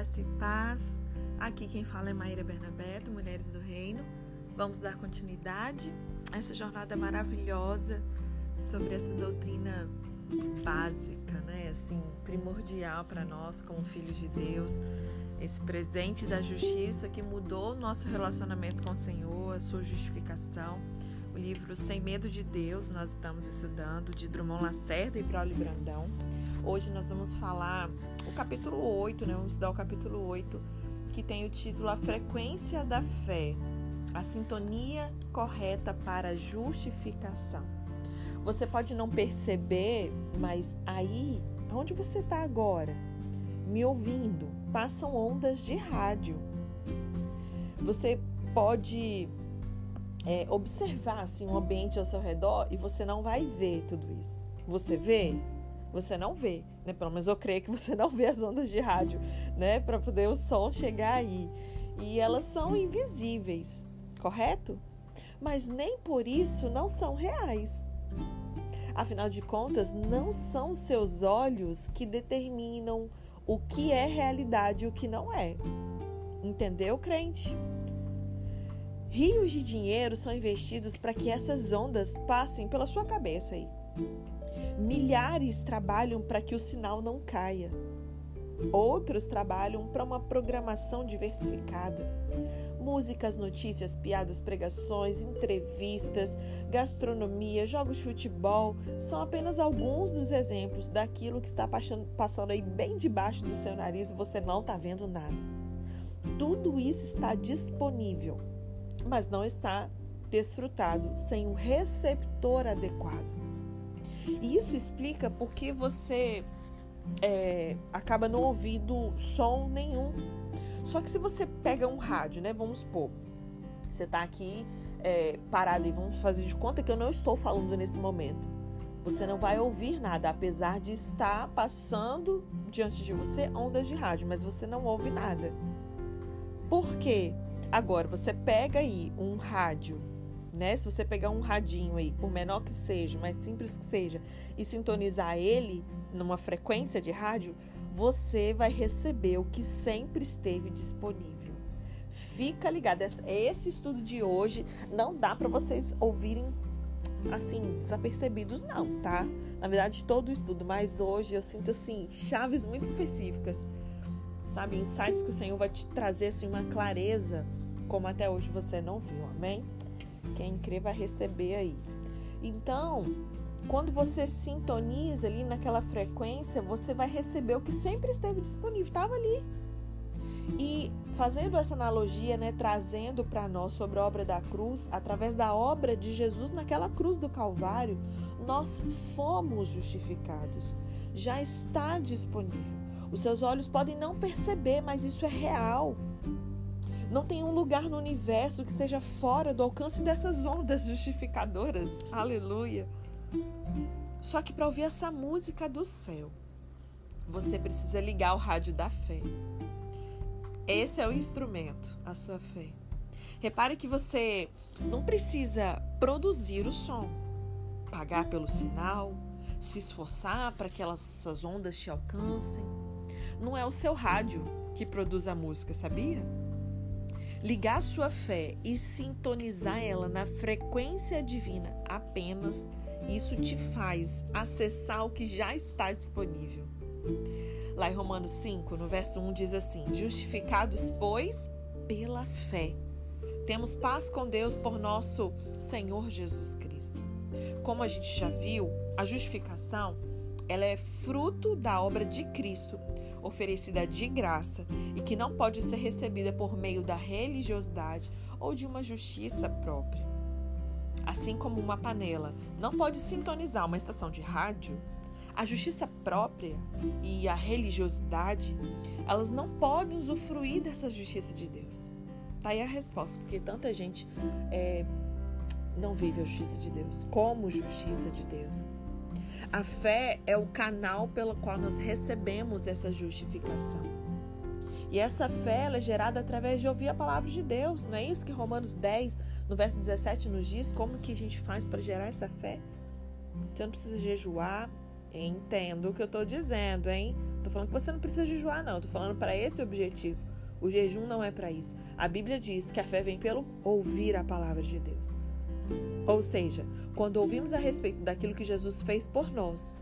graça e paz. Aqui quem fala é Maíra Bernabé, do Mulheres do Reino. Vamos dar continuidade a essa jornada maravilhosa sobre essa doutrina básica, né? Assim, primordial para nós como filhos de Deus. Esse presente da justiça que mudou o nosso relacionamento com o Senhor, a sua justificação. O livro Sem Medo de Deus, nós estamos estudando, de Drummond Lacerda e Braulio Brandão. Hoje nós vamos falar capítulo 8, né? Vamos estudar o capítulo 8, que tem o título A Frequência da Fé, a sintonia correta para justificação. Você pode não perceber, mas aí, onde você está agora, me ouvindo, passam ondas de rádio. Você pode é, observar assim, um ambiente ao seu redor e você não vai ver tudo isso. Você vê? você não vê, né? Pelo menos eu creio que você não vê as ondas de rádio, né? Para poder o som chegar aí. E elas são invisíveis, correto? Mas nem por isso não são reais. Afinal de contas, não são seus olhos que determinam o que é realidade e o que não é. Entendeu, crente? Rios de dinheiro são investidos para que essas ondas passem pela sua cabeça aí. Milhares trabalham para que o sinal não caia. Outros trabalham para uma programação diversificada. Músicas, notícias, piadas, pregações, entrevistas, gastronomia, jogos de futebol são apenas alguns dos exemplos daquilo que está passando aí bem debaixo do seu nariz e você não está vendo nada. Tudo isso está disponível, mas não está desfrutado sem um receptor adequado. E isso explica porque você é, acaba não ouvindo som nenhum. Só que se você pega um rádio, né? Vamos supor, você está aqui é, parado e vamos fazer de conta que eu não estou falando nesse momento. Você não vai ouvir nada, apesar de estar passando diante de você ondas de rádio, mas você não ouve nada. Por quê? Agora, você pega aí um rádio né? Se você pegar um radinho aí, por menor que seja, mais simples que seja, e sintonizar ele numa frequência de rádio, você vai receber o que sempre esteve disponível. Fica ligado, esse estudo de hoje não dá para vocês ouvirem assim, desapercebidos não, tá? Na verdade, todo o estudo, mas hoje eu sinto assim, chaves muito específicas. Sabe, insights que o Senhor vai te trazer assim uma clareza como até hoje você não viu. Amém? Quem crê vai receber aí. Então, quando você sintoniza ali naquela frequência, você vai receber o que sempre esteve disponível, estava ali. E fazendo essa analogia, né, trazendo para nós sobre a obra da cruz, através da obra de Jesus naquela cruz do Calvário, nós fomos justificados. Já está disponível. Os seus olhos podem não perceber, mas isso é real. Não tem um lugar no universo que esteja fora do alcance dessas ondas justificadoras. Aleluia. Só que para ouvir essa música do céu, você precisa ligar o rádio da fé. Esse é o instrumento, a sua fé. Repare que você não precisa produzir o som, pagar pelo sinal, se esforçar para que essas ondas te alcancem. Não é o seu rádio que produz a música, sabia? Ligar sua fé e sintonizar ela na frequência divina apenas, isso te faz acessar o que já está disponível. Lá em Romanos 5, no verso 1, diz assim: Justificados, pois, pela fé. Temos paz com Deus por nosso Senhor Jesus Cristo. Como a gente já viu, a justificação ela é fruto da obra de Cristo oferecida de graça e que não pode ser recebida por meio da religiosidade ou de uma justiça própria. Assim como uma panela não pode sintonizar uma estação de rádio, a justiça própria e a religiosidade, elas não podem usufruir dessa justiça de Deus. Tá aí a resposta, porque tanta gente é, não vive a justiça de Deus como justiça de Deus. A fé é o canal pelo qual nós recebemos essa justificação. E essa fé é gerada através de ouvir a palavra de Deus. Não é isso que Romanos 10, no verso 17, nos diz? Como que a gente faz para gerar essa fé? Você não precisa jejuar, Entendo o que eu estou dizendo, hein? Tô falando que você não precisa jejuar, não. Tô falando para esse objetivo. O jejum não é para isso. A Bíblia diz que a fé vem pelo ouvir a palavra de Deus. Ou seja, quando ouvimos a respeito daquilo que Jesus fez por nós,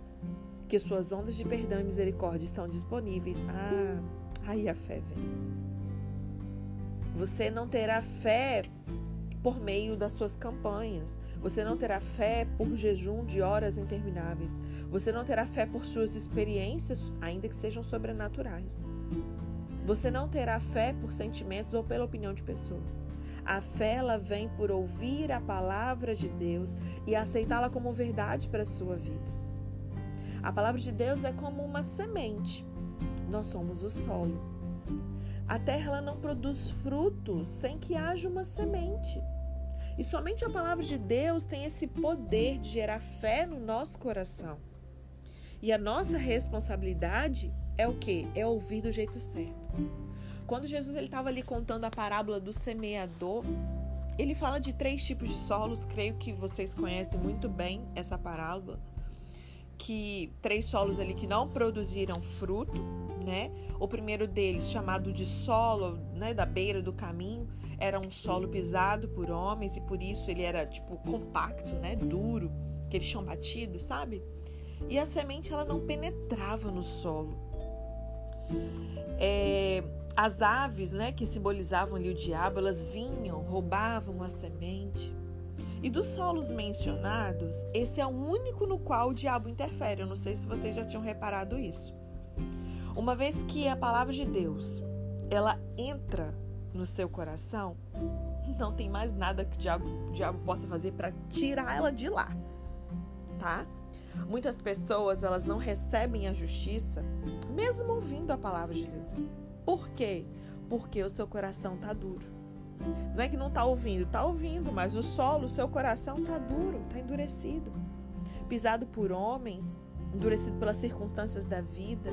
que suas ondas de perdão e misericórdia estão disponíveis, ah, aí a fé vem. Você não terá fé por meio das suas campanhas. Você não terá fé por jejum de horas intermináveis. Você não terá fé por suas experiências, ainda que sejam sobrenaturais. Você não terá fé por sentimentos ou pela opinião de pessoas. A fé ela vem por ouvir a palavra de Deus e aceitá-la como verdade para a sua vida. A palavra de Deus é como uma semente. Nós somos o solo. A terra ela não produz frutos sem que haja uma semente. E somente a palavra de Deus tem esse poder de gerar fé no nosso coração. E a nossa responsabilidade é o que? É ouvir do jeito certo. Quando Jesus estava ali contando a parábola do semeador, ele fala de três tipos de solos. Creio que vocês conhecem muito bem essa parábola. Que três solos ali que não produziram fruto, né? O primeiro deles, chamado de solo, né, da beira do caminho, era um solo pisado por homens e por isso ele era tipo compacto, né, duro, aquele chão batido, sabe? E a semente ela não penetrava no solo. É, as aves, né, que simbolizavam ali o diabo, elas vinham, roubavam a semente. E dos solos mencionados, esse é o único no qual o diabo interfere. Eu não sei se vocês já tinham reparado isso. Uma vez que a palavra de Deus, ela entra no seu coração, não tem mais nada que o diabo, o diabo possa fazer para tirar ela de lá, tá? Muitas pessoas, elas não recebem a justiça mesmo ouvindo a palavra de Deus. Por quê? Porque o seu coração tá duro. Não é que não tá ouvindo, tá ouvindo, mas o solo, o seu coração tá duro, tá endurecido. Pisado por homens, endurecido pelas circunstâncias da vida,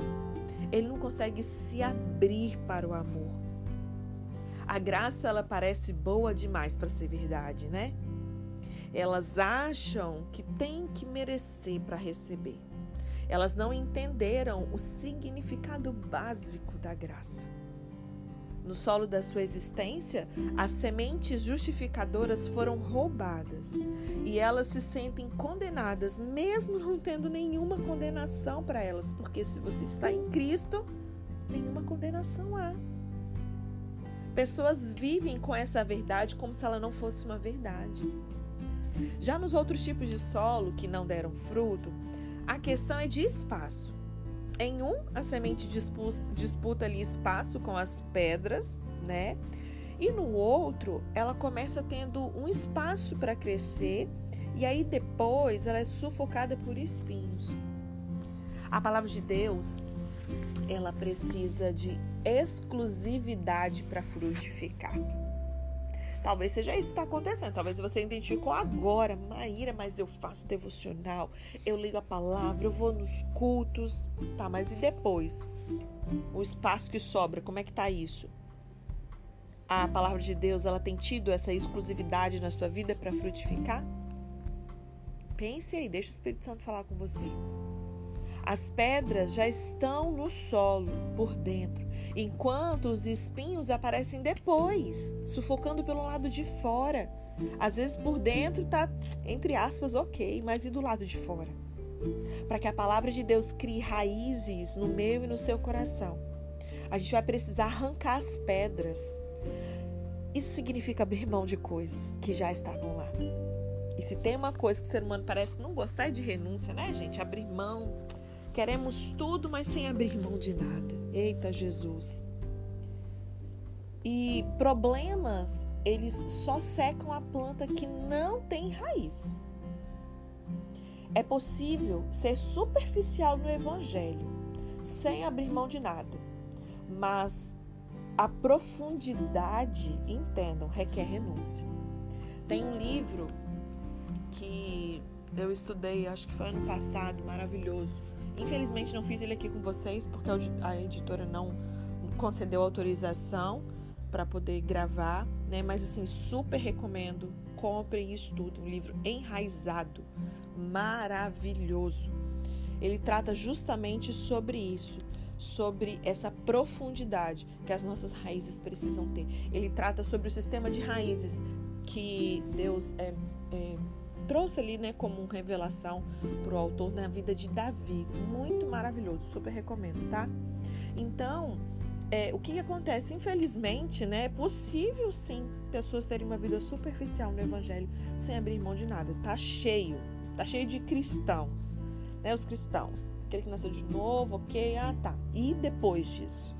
ele não consegue se abrir para o amor. A graça ela parece boa demais para ser verdade, né? Elas acham que tem que merecer para receber. Elas não entenderam o significado básico da graça. No solo da sua existência, as sementes justificadoras foram roubadas e elas se sentem condenadas, mesmo não tendo nenhuma condenação para elas, porque se você está em Cristo, nenhuma condenação há. Pessoas vivem com essa verdade como se ela não fosse uma verdade. Já nos outros tipos de solo que não deram fruto, a questão é de espaço. Em um, a semente disputa ali espaço com as pedras, né? E no outro, ela começa tendo um espaço para crescer e aí depois ela é sufocada por espinhos. A palavra de Deus, ela precisa de exclusividade para frutificar. Talvez seja isso que está acontecendo. Talvez você identificou agora, Maíra, mas eu faço devocional, eu ligo a palavra, eu vou nos cultos. Tá, mas e depois? O espaço que sobra, como é que tá isso? A palavra de Deus, ela tem tido essa exclusividade na sua vida para frutificar? Pense aí, deixa o Espírito Santo falar com você. As pedras já estão no solo por dentro, enquanto os espinhos aparecem depois, sufocando pelo lado de fora. Às vezes por dentro tá, entre aspas, ok, mas e do lado de fora? Para que a palavra de Deus crie raízes no meu e no seu coração, a gente vai precisar arrancar as pedras. Isso significa abrir mão de coisas que já estavam lá. E se tem uma coisa que o ser humano parece não gostar é de renúncia, né, gente? Abrir mão Queremos tudo, mas sem abrir mão de nada. Eita Jesus. E problemas, eles só secam a planta que não tem raiz. É possível ser superficial no evangelho, sem abrir mão de nada. Mas a profundidade, entendam, requer renúncia. Tem um livro que eu estudei, acho que foi ano passado, maravilhoso, Infelizmente não fiz ele aqui com vocês porque a editora não concedeu autorização para poder gravar, né? Mas assim, super recomendo. Comprem e estudem. Um livro enraizado, maravilhoso. ele trata justamente sobre isso, sobre essa profundidade que as nossas raízes precisam ter. Ele trata sobre o sistema de raízes que Deus é, é, trouxe ali, né, como revelação para o autor na vida de Davi. Muito maravilhoso, super recomendo, tá? Então, é, o que, que, acontece? Infelizmente, né, é possível sim pessoas terem uma vida superficial no Evangelho sem abrir mão de nada. Tá cheio, tá cheio de cristãos, né? Os cristãos, aquele que nasceu de novo, ok, ah tá. E depois disso,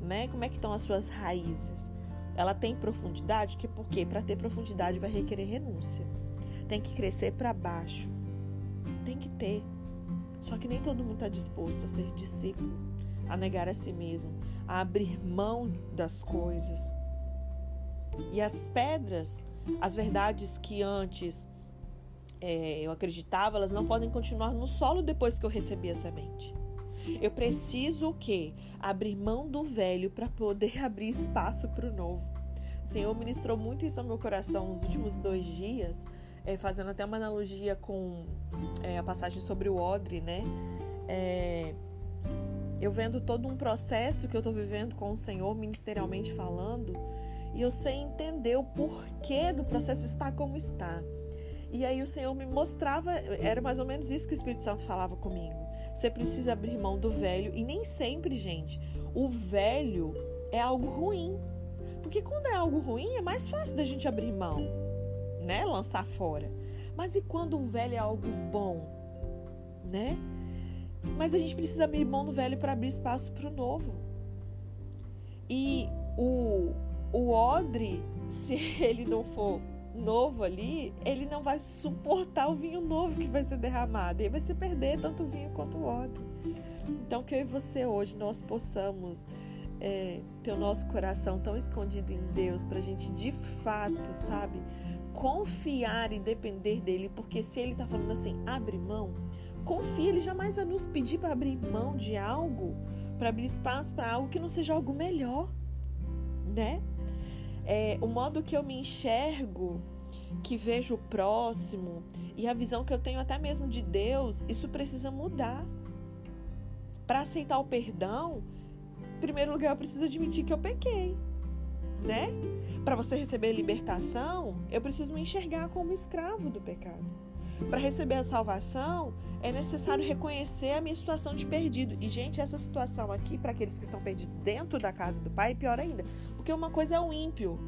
né? Como é que estão as suas raízes? Ela tem profundidade? Que porque para ter profundidade vai requerer renúncia. Tem que crescer para baixo. Tem que ter. Só que nem todo mundo está disposto a ser discípulo, a negar a si mesmo, a abrir mão das coisas. E as pedras, as verdades que antes é, eu acreditava, elas não podem continuar no solo depois que eu recebi a semente. Eu preciso o quê? Abrir mão do velho para poder abrir espaço para o novo. O Senhor ministrou muito isso ao meu coração nos últimos dois dias, é, fazendo até uma analogia com é, a passagem sobre o odre, né? É, eu vendo todo um processo que eu estou vivendo com o Senhor, ministerialmente falando, e eu sei entender o porquê do processo estar como está. E aí o Senhor me mostrava, era mais ou menos isso que o Espírito Santo falava comigo. Você precisa abrir mão do velho, e nem sempre, gente, o velho é algo ruim. Porque quando é algo ruim, é mais fácil da gente abrir mão, né? Lançar fora. Mas e quando o velho é algo bom, né? Mas a gente precisa abrir mão do velho para abrir espaço para o novo. E o, o odre, se ele não for novo ali, ele não vai suportar o vinho novo que vai ser derramado. E vai se perder tanto o vinho quanto o odre. Então, que eu e você hoje nós possamos é, ter o nosso coração tão escondido em Deus para a gente de fato, sabe, confiar e depender dele. Porque se ele está falando assim, abre mão, confia, ele jamais vai nos pedir para abrir mão de algo, para abrir espaço para algo que não seja algo melhor, né? É, o modo que eu me enxergo, que vejo o próximo e a visão que eu tenho até mesmo de Deus, isso precisa mudar. Para aceitar o perdão, em primeiro lugar eu preciso admitir que eu pequei, né? Para você receber libertação, eu preciso me enxergar como escravo do pecado. Para receber a salvação, é necessário reconhecer a minha situação de perdido. E, gente, essa situação aqui, para aqueles que estão perdidos dentro da casa do Pai, é pior ainda. Porque uma coisa é o ímpio.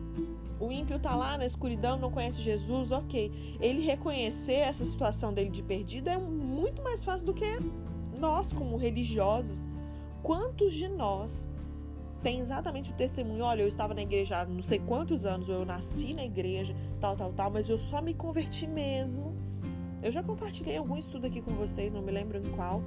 O ímpio está lá na escuridão, não conhece Jesus, ok. Ele reconhecer essa situação dele de perdido é muito mais fácil do que nós, como religiosos. Quantos de nós tem exatamente o testemunho. Olha, eu estava na igreja há não sei quantos anos, ou eu nasci na igreja, tal, tal, tal, mas eu só me converti mesmo eu já compartilhei algum estudo aqui com vocês, não me lembro em qual,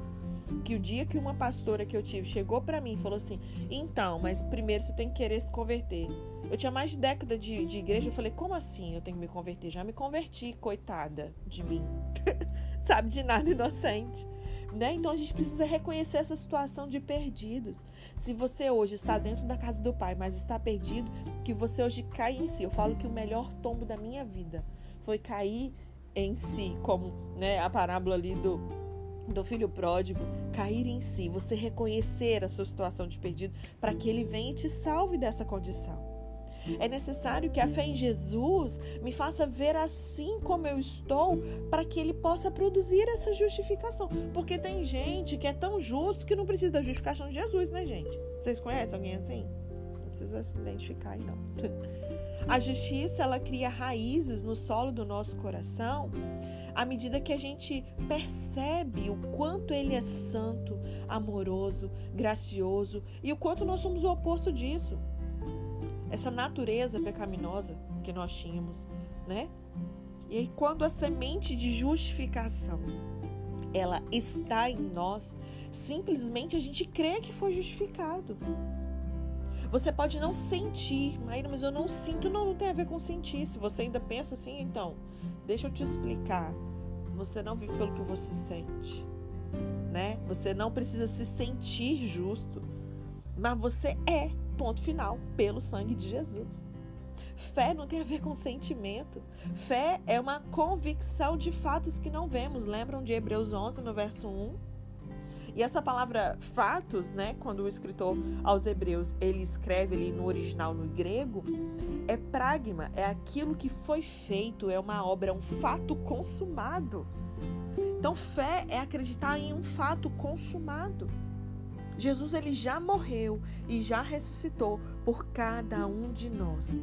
que o dia que uma pastora que eu tive chegou para mim e falou assim: então, mas primeiro você tem que querer se converter. Eu tinha mais de década de, de igreja, eu falei: como assim eu tenho que me converter? Já me converti, coitada de mim. Sabe, de nada inocente. Né? Então a gente precisa reconhecer essa situação de perdidos. Se você hoje está dentro da casa do Pai, mas está perdido, que você hoje cai em si. Eu falo que o melhor tombo da minha vida foi cair em si, como né, a parábola ali do, do filho pródigo, cair em si, você reconhecer a sua situação de perdido para que ele venha e te salve dessa condição. É necessário que a fé em Jesus me faça ver assim como eu estou, para que ele possa produzir essa justificação. Porque tem gente que é tão justo que não precisa da justificação de Jesus, né, gente? Vocês conhecem alguém assim? Não precisa se identificar não. A justiça, ela cria raízes no solo do nosso coração à medida que a gente percebe o quanto ele é santo, amoroso, gracioso e o quanto nós somos o oposto disso. Essa natureza pecaminosa que nós tínhamos, né? E aí, quando a semente de justificação ela está em nós, simplesmente a gente crê que foi justificado. Você pode não sentir, Maíra, mas eu não sinto. Não, não tem a ver com sentir. Se você ainda pensa assim, então, deixa eu te explicar. Você não vive pelo que você sente, né? Você não precisa se sentir justo, mas você é, ponto final, pelo sangue de Jesus. Fé não tem a ver com sentimento. Fé é uma convicção de fatos que não vemos. Lembram de Hebreus 11, no verso 1? E essa palavra fatos, né, quando o escritor aos Hebreus ele escreve ali no original no grego, é pragma, é aquilo que foi feito, é uma obra, é um fato consumado. Então, fé é acreditar em um fato consumado. Jesus ele já morreu e já ressuscitou por cada um de nós.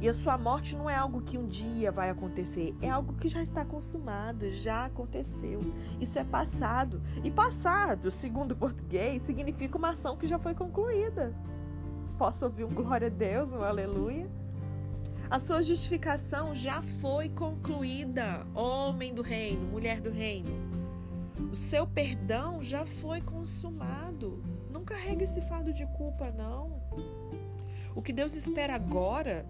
E a sua morte não é algo que um dia vai acontecer, é algo que já está consumado, já aconteceu. Isso é passado. E passado, segundo o português, significa uma ação que já foi concluída. Posso ouvir um glória a Deus, um aleluia? A sua justificação já foi concluída, homem do reino, mulher do reino. O seu perdão já foi consumado. Não carrega esse fardo de culpa, não. O que Deus espera agora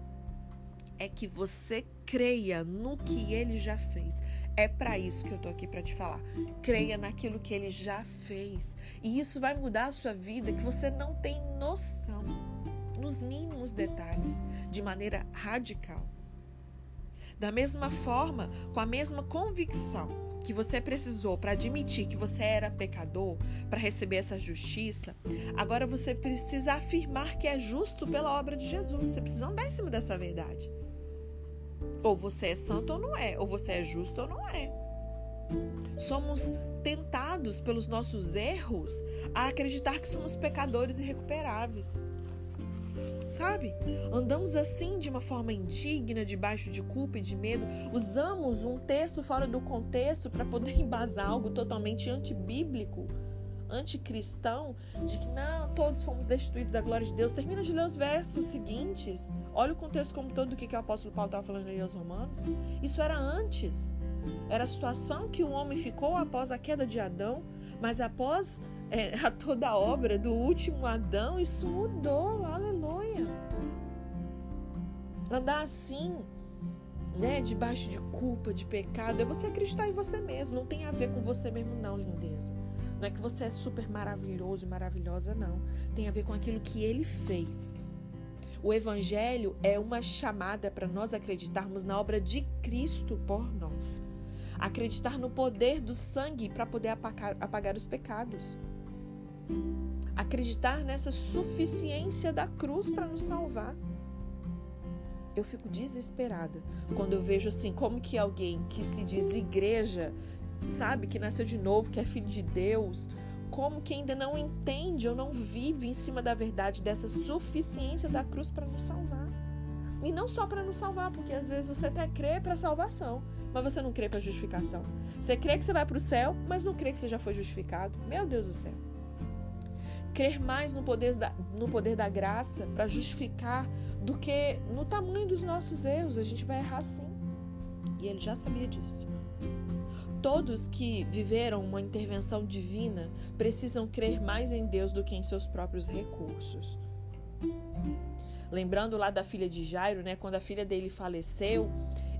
é que você creia no que ele já fez. É para isso que eu tô aqui para te falar. Creia naquilo que ele já fez. E isso vai mudar a sua vida que você não tem noção, nos mínimos detalhes, de maneira radical. Da mesma forma, com a mesma convicção que você precisou para admitir que você era pecador, para receber essa justiça, agora você precisa afirmar que é justo pela obra de Jesus. Você precisa andar em cima dessa verdade. Ou você é santo ou não é, ou você é justo ou não é. Somos tentados pelos nossos erros a acreditar que somos pecadores irrecuperáveis. Sabe? Andamos assim de uma forma indigna, debaixo de culpa e de medo. Usamos um texto fora do contexto para poder embasar algo totalmente antibíblico anticristão de que não, todos fomos destituídos da glória de Deus. Termina de ler os versos seguintes. Olha o contexto como todo do que, que o apóstolo Paulo estava falando aí aos romanos. Isso era antes. Era a situação que o homem ficou após a queda de Adão, mas após é, a toda obra do último Adão, isso mudou. Aleluia. Andar assim né, debaixo de culpa, de pecado, é você acreditar em você mesmo. Não tem a ver com você mesmo, não, lindeza. Não é que você é super maravilhoso e maravilhosa, não. Tem a ver com aquilo que ele fez. O Evangelho é uma chamada para nós acreditarmos na obra de Cristo por nós. Acreditar no poder do sangue para poder apagar, apagar os pecados. Acreditar nessa suficiência da cruz para nos salvar. Eu fico desesperada quando eu vejo assim como que alguém que se diz igreja sabe, que nasceu de novo, que é filho de Deus, como que ainda não entende ou não vive em cima da verdade dessa suficiência da cruz para nos salvar. E não só para nos salvar, porque às vezes você até crê para salvação, mas você não crê para justificação. Você crê que você vai para o céu, mas não crê que você já foi justificado. Meu Deus do céu. Crer mais no poder da, no poder da graça para justificar do que no tamanho dos nossos erros. A gente vai errar sim. E ele já sabia disso. Todos que viveram uma intervenção divina precisam crer mais em Deus do que em seus próprios recursos. Lembrando lá da filha de Jairo, né, quando a filha dele faleceu,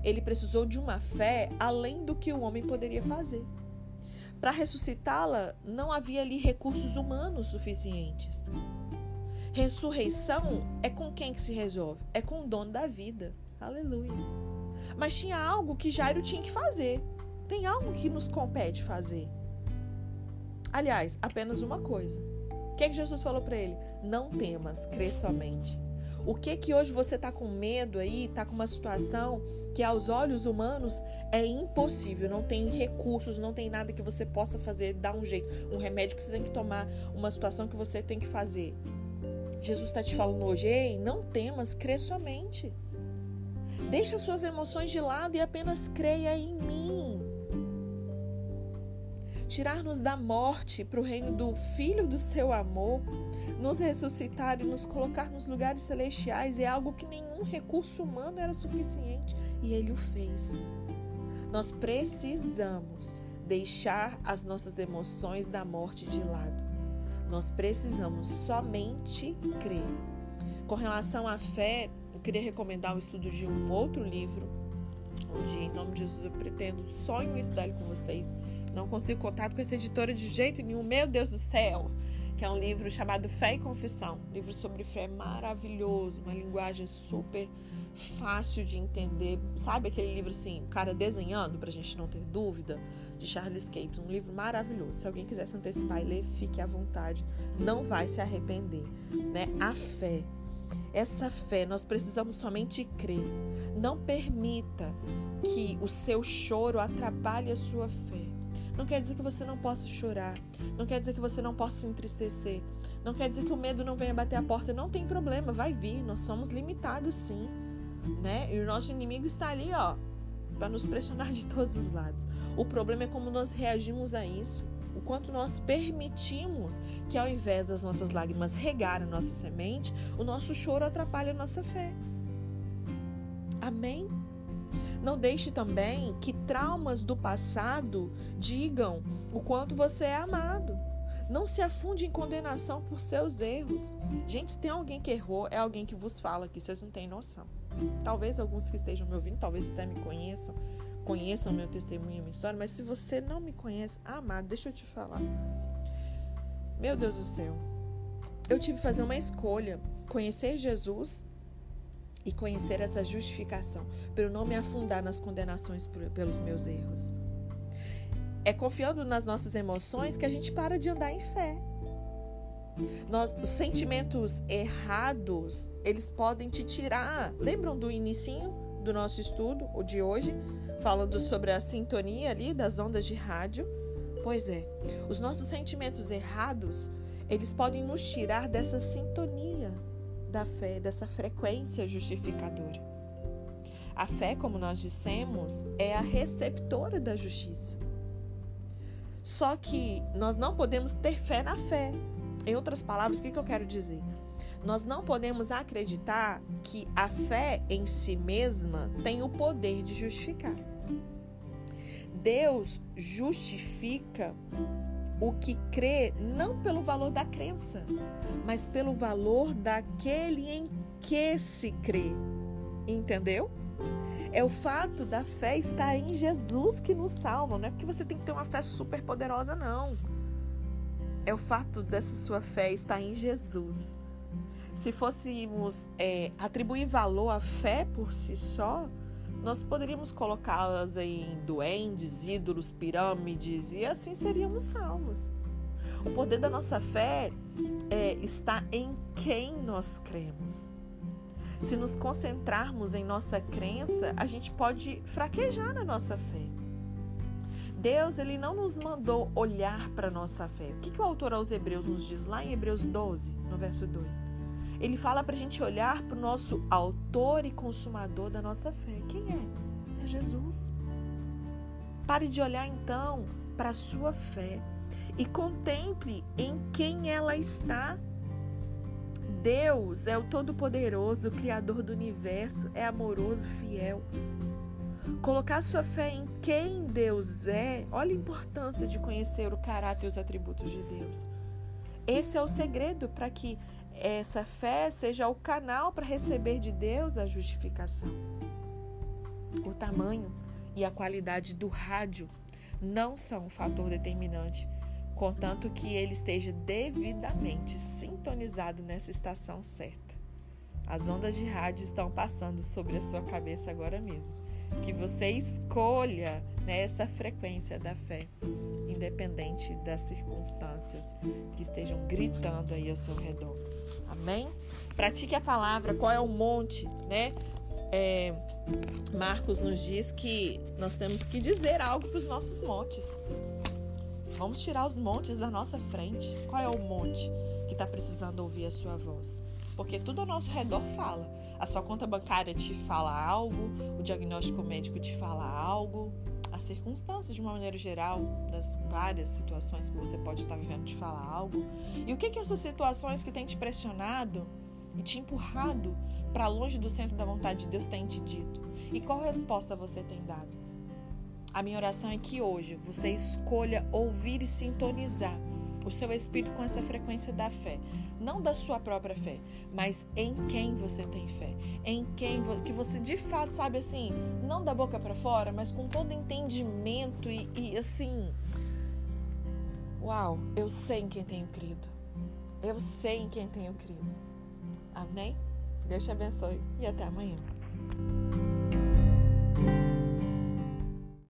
ele precisou de uma fé além do que o homem poderia fazer. Para ressuscitá-la, não havia ali recursos humanos suficientes. Ressurreição é com quem que se resolve? É com o dono da vida. Aleluia. Mas tinha algo que Jairo tinha que fazer. Tem algo que nos compete fazer. Aliás, apenas uma coisa. O que, é que Jesus falou para ele? Não temas, crê somente. O que que hoje você está com medo aí, está com uma situação que aos olhos humanos é impossível, não tem recursos, não tem nada que você possa fazer, dar um jeito, um remédio que você tem que tomar, uma situação que você tem que fazer. Jesus está te falando hoje, ei, não temas, crê somente. Deixa suas emoções de lado e apenas creia em mim tirar-nos da morte para o reino do Filho do seu amor, nos ressuscitar e nos colocar nos lugares celestiais é algo que nenhum recurso humano era suficiente e ele o fez. Nós precisamos deixar as nossas emoções da morte de lado. Nós precisamos somente crer. Com relação à fé, eu queria recomendar o estudo de um outro livro, onde, em nome de Jesus, eu pretendo sonho estudar ele com vocês não consigo contato com essa editora de jeito nenhum. Meu Deus do céu! Que é um livro chamado Fé e Confissão. Um livro sobre fé maravilhoso, uma linguagem super fácil de entender. Sabe aquele livro assim, o cara desenhando pra gente não ter dúvida? de Charles Capes, um livro maravilhoso. Se alguém quiser se antecipar e ler, fique à vontade, não vai se arrepender, né? A fé. Essa fé, nós precisamos somente crer. Não permita que o seu choro atrapalhe a sua fé. Não quer dizer que você não possa chorar. Não quer dizer que você não possa se entristecer. Não quer dizer que o medo não venha bater a porta. Não tem problema, vai vir. Nós somos limitados sim. Né? E o nosso inimigo está ali, ó, para nos pressionar de todos os lados. O problema é como nós reagimos a isso. O quanto nós permitimos que, ao invés das nossas lágrimas regar a nossa semente, o nosso choro atrapalhe a nossa fé. Amém? Não deixe também que traumas do passado digam o quanto você é amado. Não se afunde em condenação por seus erros. Gente, se tem alguém que errou, é alguém que vos fala que vocês não têm noção. Talvez alguns que estejam me ouvindo, talvez até me conheçam, conheçam meu testemunho minha história, mas se você não me conhece, amado, deixa eu te falar. Meu Deus do céu. Eu tive que fazer uma escolha: conhecer Jesus e conhecer essa justificação, para eu não me afundar nas condenações pelos meus erros. É confiando nas nossas emoções que a gente para de andar em fé. Nós, os sentimentos errados, eles podem te tirar. Lembram do inicinho do nosso estudo, o de hoje, falando sobre a sintonia ali das ondas de rádio? Pois é, os nossos sentimentos errados, eles podem nos tirar dessa sintonia da fé, dessa frequência justificadora. A fé, como nós dissemos, é a receptora da justiça. Só que nós não podemos ter fé na fé. Em outras palavras, o que, que eu quero dizer? Nós não podemos acreditar que a fé em si mesma tem o poder de justificar. Deus justifica o que crê não pelo valor da crença, mas pelo valor daquele em que se crê. Entendeu? É o fato da fé estar em Jesus que nos salva. Não é porque você tem que ter uma fé super poderosa, não. É o fato dessa sua fé estar em Jesus. Se fôssemos é, atribuir valor à fé por si só, nós poderíamos colocá-las em duendes, ídolos, pirâmides e assim seríamos salvos. O poder da nossa fé é, está em quem nós cremos. Se nos concentrarmos em nossa crença, a gente pode fraquejar na nossa fé. Deus ele não nos mandou olhar para nossa fé. O que, que o autor aos Hebreus nos diz lá em Hebreus 12, no verso 2? Ele fala para a gente olhar para o nosso autor e consumador da nossa fé. Quem é? É Jesus. Pare de olhar então para a sua fé e contemple em quem ela está. Deus é o Todo-Poderoso, o Criador do universo, é amoroso, fiel. Colocar sua fé em quem Deus é, olha a importância de conhecer o caráter e os atributos de Deus. Esse é o segredo para que essa fé seja o canal para receber de Deus a justificação. O tamanho e a qualidade do rádio não são um fator determinante, contanto que ele esteja devidamente sintonizado nessa estação certa. As ondas de rádio estão passando sobre a sua cabeça agora mesmo. Que você escolha né, essa frequência da fé, independente das circunstâncias que estejam gritando aí ao seu redor. Amém? Pratique a palavra. Qual é o monte, né? É, Marcos nos diz que nós temos que dizer algo para os nossos montes. Vamos tirar os montes da nossa frente. Qual é o monte que está precisando ouvir a sua voz? Porque tudo ao nosso redor fala. A sua conta bancária te fala algo, o diagnóstico médico te fala algo, as circunstâncias de uma maneira geral, das várias situações que você pode estar vivendo, te falar algo. E o que que essas situações que têm te pressionado e te empurrado para longe do centro da vontade de Deus têm te dito? E qual resposta você tem dado? A minha oração é que hoje você escolha ouvir e sintonizar o seu espírito com essa frequência da fé, não da sua própria fé, mas em quem você tem fé, em quem que você de fato sabe assim, não da boca para fora, mas com todo entendimento e, e assim, uau, eu sei em quem tenho crido, eu sei em quem tenho crido. Amém? Deus te abençoe e até amanhã.